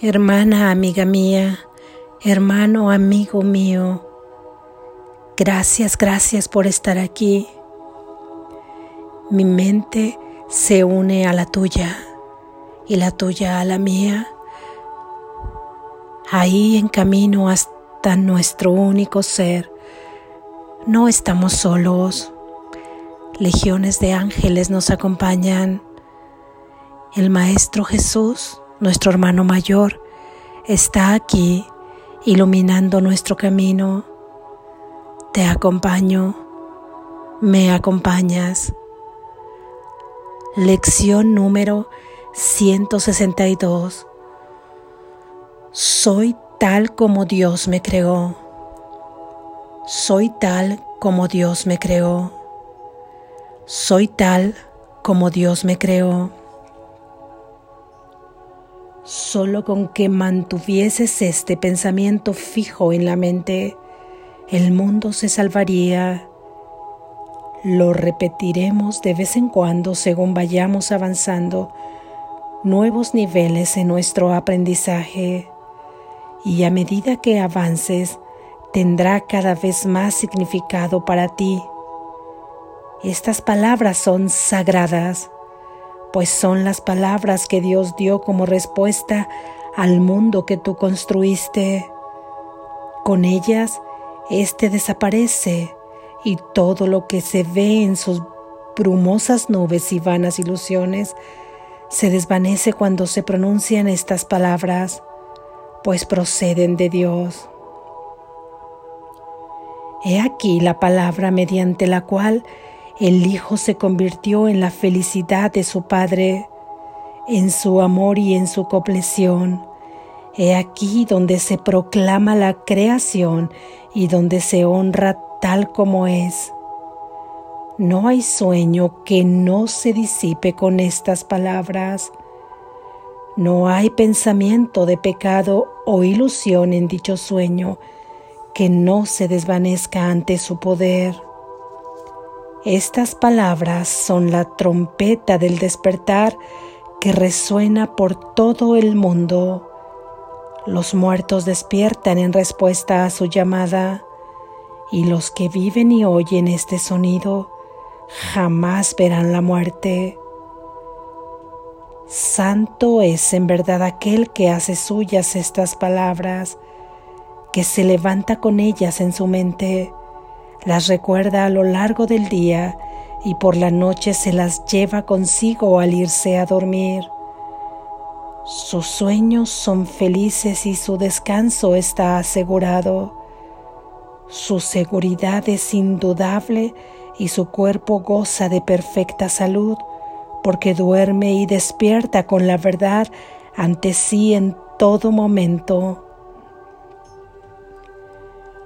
Hermana, amiga mía, hermano, amigo mío, gracias, gracias por estar aquí. Mi mente se une a la tuya y la tuya a la mía. Ahí en camino hasta nuestro único ser. No estamos solos. Legiones de ángeles nos acompañan. El Maestro Jesús nuestro hermano mayor, está aquí iluminando nuestro camino. Te acompaño, me acompañas. Lección número 162. Soy tal como Dios me creó. Soy tal como Dios me creó. Soy tal como Dios me creó. Solo con que mantuvieses este pensamiento fijo en la mente, el mundo se salvaría. Lo repetiremos de vez en cuando según vayamos avanzando nuevos niveles en nuestro aprendizaje y a medida que avances tendrá cada vez más significado para ti. Estas palabras son sagradas pues son las palabras que Dios dio como respuesta al mundo que tú construiste. Con ellas, éste desaparece y todo lo que se ve en sus brumosas nubes y vanas ilusiones se desvanece cuando se pronuncian estas palabras, pues proceden de Dios. He aquí la palabra mediante la cual el Hijo se convirtió en la felicidad de su Padre, en su amor y en su compleción. He aquí donde se proclama la creación y donde se honra tal como es. No hay sueño que no se disipe con estas palabras. No hay pensamiento de pecado o ilusión en dicho sueño que no se desvanezca ante su poder. Estas palabras son la trompeta del despertar que resuena por todo el mundo. Los muertos despiertan en respuesta a su llamada y los que viven y oyen este sonido jamás verán la muerte. Santo es en verdad aquel que hace suyas estas palabras, que se levanta con ellas en su mente las recuerda a lo largo del día y por la noche se las lleva consigo al irse a dormir. Sus sueños son felices y su descanso está asegurado. Su seguridad es indudable y su cuerpo goza de perfecta salud porque duerme y despierta con la verdad ante sí en todo momento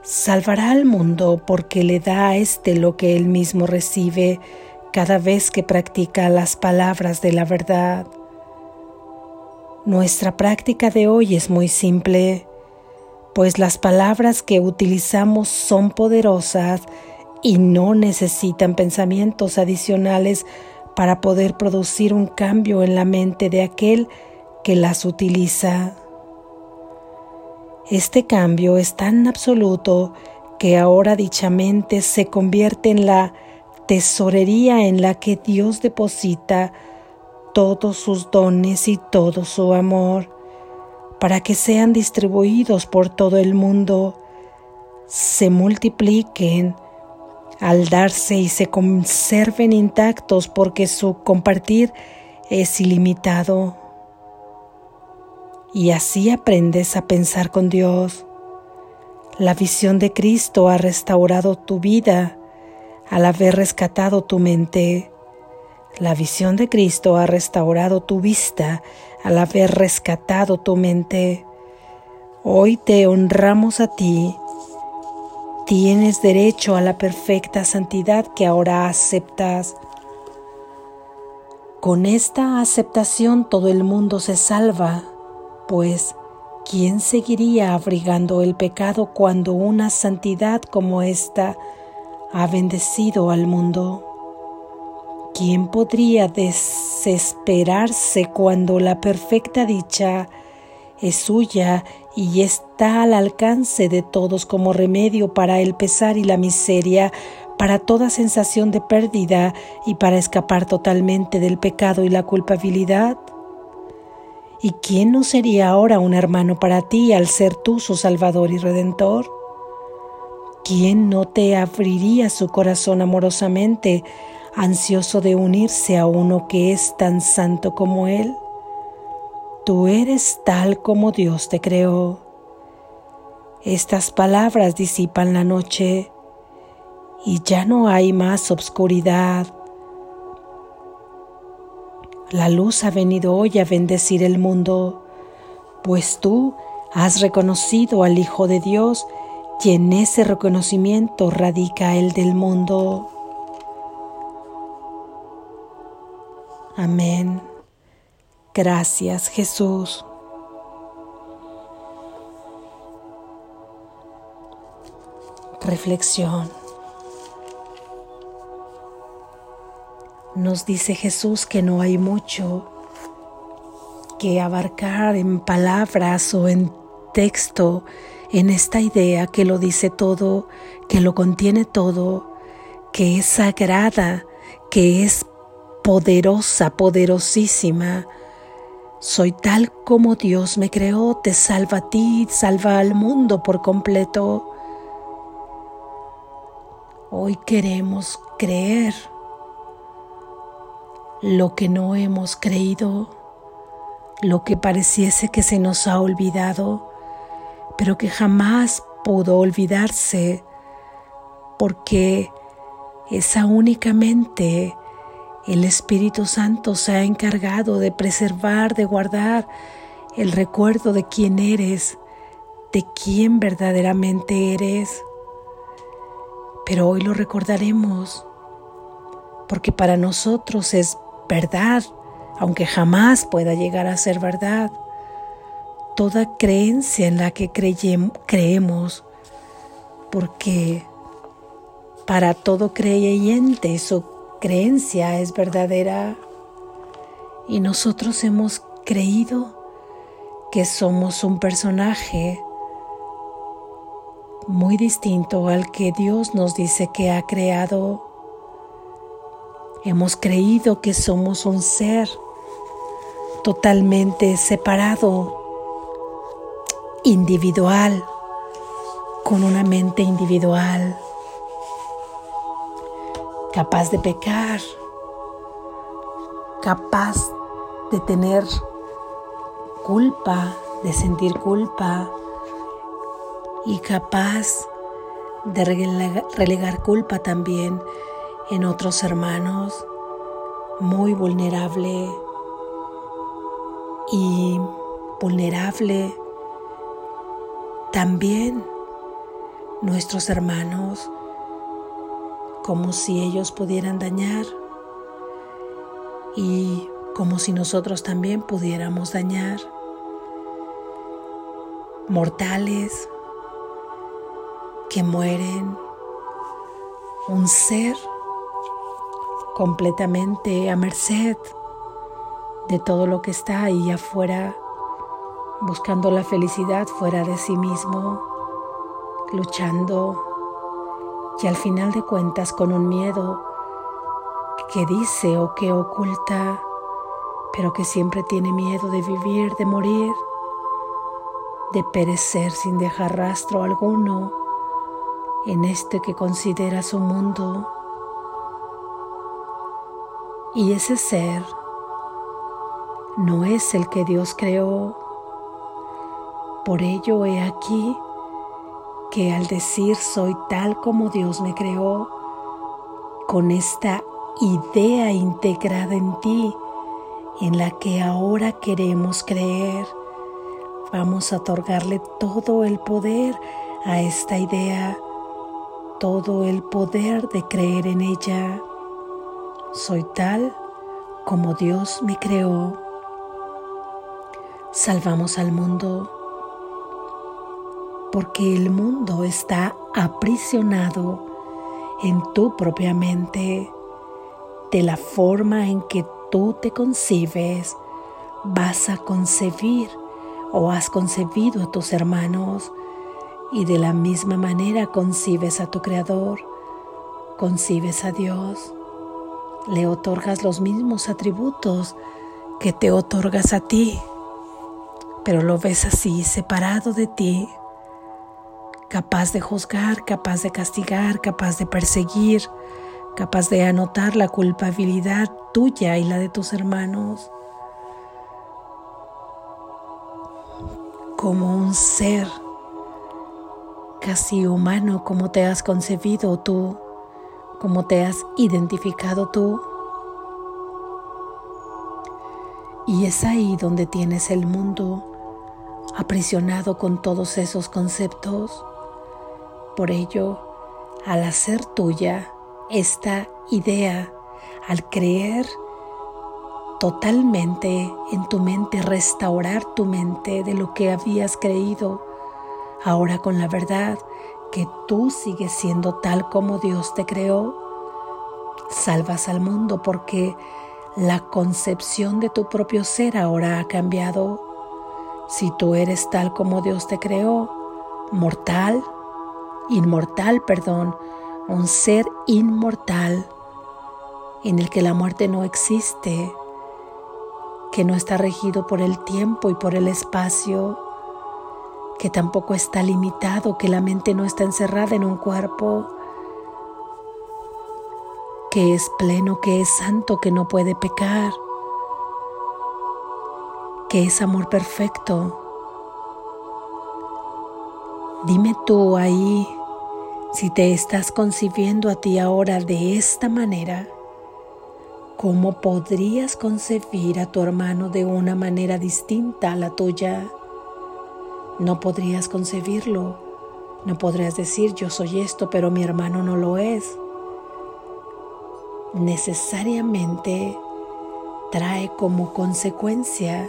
salvará al mundo porque le da a éste lo que él mismo recibe cada vez que practica las palabras de la verdad. Nuestra práctica de hoy es muy simple, pues las palabras que utilizamos son poderosas y no necesitan pensamientos adicionales para poder producir un cambio en la mente de aquel que las utiliza. Este cambio es tan absoluto que ahora dichamente se convierte en la tesorería en la que Dios deposita todos sus dones y todo su amor, para que sean distribuidos por todo el mundo, se multipliquen al darse y se conserven intactos porque su compartir es ilimitado y así aprendes a pensar con Dios. La visión de Cristo ha restaurado tu vida al haber rescatado tu mente. La visión de Cristo ha restaurado tu vista al haber rescatado tu mente. Hoy te honramos a ti. Tienes derecho a la perfecta santidad que ahora aceptas. Con esta aceptación todo el mundo se salva pues, ¿quién seguiría abrigando el pecado cuando una santidad como esta ha bendecido al mundo? ¿Quién podría desesperarse cuando la perfecta dicha es suya y está al alcance de todos como remedio para el pesar y la miseria, para toda sensación de pérdida y para escapar totalmente del pecado y la culpabilidad. ¿Y quién no sería ahora un hermano para ti al ser tú su Salvador y Redentor? ¿Quién no te abriría su corazón amorosamente, ansioso de unirse a uno que es tan santo como Él? Tú eres tal como Dios te creó. Estas palabras disipan la noche y ya no hay más obscuridad la luz ha venido hoy a bendecir el mundo, pues tú has reconocido al Hijo de Dios y en ese reconocimiento radica el del mundo. Amén. Gracias Jesús. Reflexión. Nos dice Jesús que no hay mucho que abarcar en palabras o en texto en esta idea que lo dice todo, que lo contiene todo, que es sagrada, que es poderosa, poderosísima. Soy tal como Dios me creó, te salva a ti, salva al mundo por completo. Hoy queremos creer lo que no hemos creído, lo que pareciese que se nos ha olvidado, pero que jamás pudo olvidarse, porque esa únicamente el Espíritu Santo se ha encargado de preservar, de guardar el recuerdo de quién eres, de quién verdaderamente eres. Pero hoy lo recordaremos, porque para nosotros es verdad, aunque jamás pueda llegar a ser verdad. Toda creencia en la que creemos, porque para todo creyente su creencia es verdadera y nosotros hemos creído que somos un personaje muy distinto al que Dios nos dice que ha creado Hemos creído que somos un ser totalmente separado, individual, con una mente individual, capaz de pecar, capaz de tener culpa, de sentir culpa y capaz de relegar, culpa también en otros hermanos, muy vulnerable y vulnerable también nuestros hermanos, como si ellos pudieran dañar y como si nosotros también pudiéramos dañar. Mortales que mueren, un ser completamente a merced de todo lo que está ahí afuera, buscando la felicidad fuera de sí mismo, luchando y al final de cuentas con un miedo que dice o que oculta, pero que siempre tiene miedo de vivir, de morir, de perecer sin dejar rastro alguno en este que considera su mundo y ese ser no es el que Dios creó. Por ello he aquí que al decir soy tal como Dios me creó, con esta idea integrada en ti, en la que ahora queremos creer, vamos a otorgarle todo el poder a esta idea, todo el poder de creer en ella soy tal como Dios me creó. Salvamos al mundo porque el mundo está aprisionado en tu propia mente. De la forma en que tú te concibes, vas a concebir o has concebido a tus hermanos y de la misma manera concibes a tu Creador, concibes a Dios, le otorgas los mismos atributos que te otorgas a ti, pero lo ves así, separado de ti, capaz de juzgar, capaz de castigar, capaz de perseguir, capaz de anotar la culpabilidad tuya y la de tus hermanos. como un ser casi humano como te has concebido tú, como te has identificado tú. Y es ahí donde tienes el mundo aprisionado con todos esos conceptos. Por ello, al hacer tuya esta idea, al creer totalmente en tu mente, restaurar tu mente de lo que habías creído, ahora con la verdad que tú sigues siendo tal como Dios te creó, salvas al mundo porque la concepción de tu propio ser ahora ha cambiado. Si tú eres tal como Dios te creó, mortal, inmortal, perdón, un ser inmortal en el que la muerte no existe, que no está regido por el tiempo y por el espacio, que tampoco está limitado, que la mente no está encerrada en un cuerpo, que es pleno, que es santo, que no puede pecar, que es amor perfecto. Dime tú ahí si te estás concibiendo a ti ahora de esta manera. ¿Cómo podrías concebir a tu hermano de una manera distinta a la tuya? No podrías concebirlo. No podrías decir yo soy esto, pero mi hermano no lo es. Necesariamente trae como consecuencia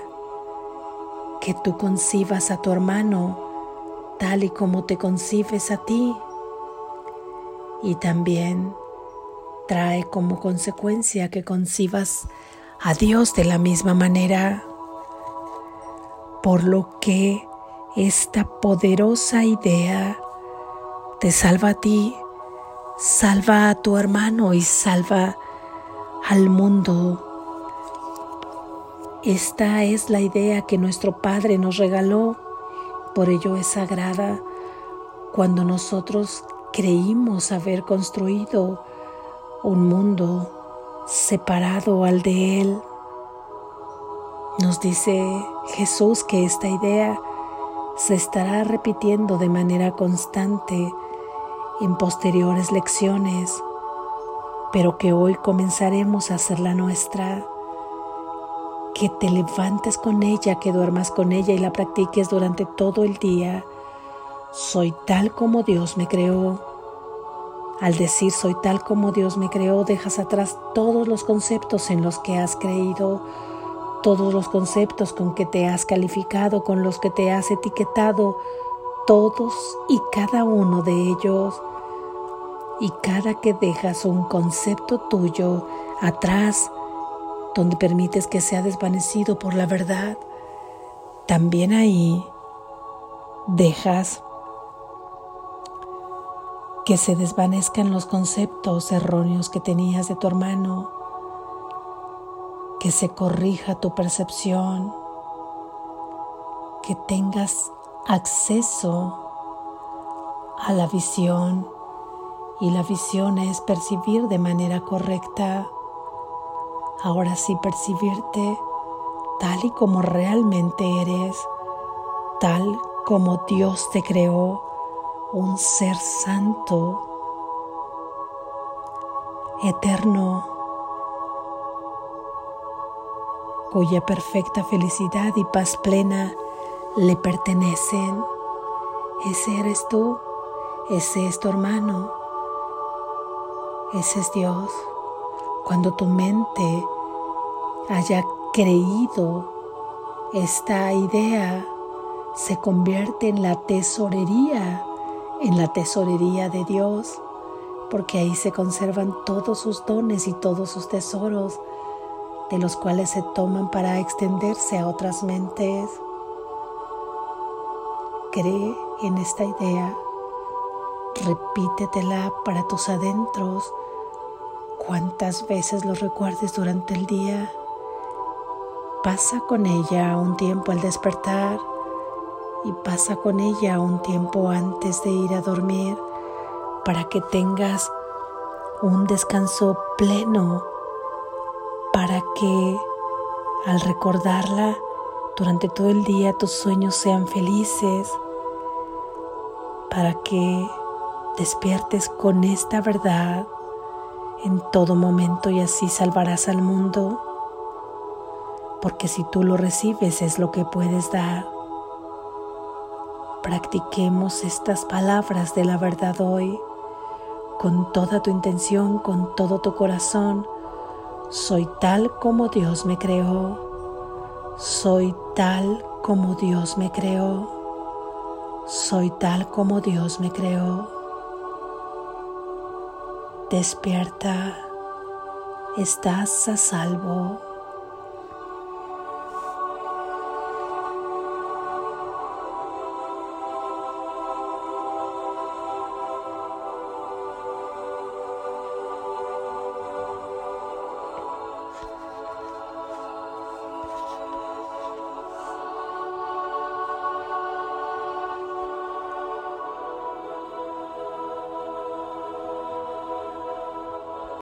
que tú concibas a tu hermano tal y como te concibes a ti. Y también trae como consecuencia que concibas a Dios de la misma manera, por lo que esta poderosa idea te salva a ti, salva a tu hermano y salva al mundo. Esta es la idea que nuestro Padre nos regaló, por ello es sagrada cuando nosotros creímos haber construido un mundo separado al de Él. Nos dice Jesús que esta idea se estará repitiendo de manera constante en posteriores lecciones, pero que hoy comenzaremos a hacerla nuestra. Que te levantes con ella, que duermas con ella y la practiques durante todo el día. Soy tal como Dios me creó al decir soy tal como Dios me creó, dejas atrás todos los conceptos en los que has creído, todos los conceptos con que te has calificado, con los que te has etiquetado, todos y cada uno de ellos. Y cada que dejas un concepto tuyo atrás, donde permites que sea desvanecido por la verdad, también ahí dejas que se desvanezcan los conceptos erróneos que tenías de tu hermano, que se corrija tu percepción, que tengas acceso a la visión y la visión es percibir de manera correcta. Ahora sí percibirte tal y como realmente eres, tal como Dios te creó un ser santo, eterno, cuya perfecta felicidad y paz plena le pertenecen. Ese eres tú, ese es tu hermano, ese es Dios. Cuando tu mente haya creído esta idea, se convierte en la tesorería en la tesorería de Dios, porque ahí se conservan todos sus dones y todos sus tesoros, de los cuales se toman para extenderse a otras mentes. cree en esta idea. Repítetela para tus adentros cuantas veces lo recuerdes durante el día. Pasa con ella un tiempo al despertar y pasa con ella un tiempo antes de ir a dormir para que tengas un descanso pleno, que al recordarla durante todo el día tus sueños sean felices, para que despiertes con esta verdad en todo momento y así salvarás al mundo, porque si tú lo recibes es lo que puedes dar. Practiquemos estas palabras de la verdad hoy con toda tu intención, con todo tu corazón. Soy tal como Dios me creó. Soy tal como Dios me creó. Soy tal como Dios me creó. Despierta. Estás a salvo.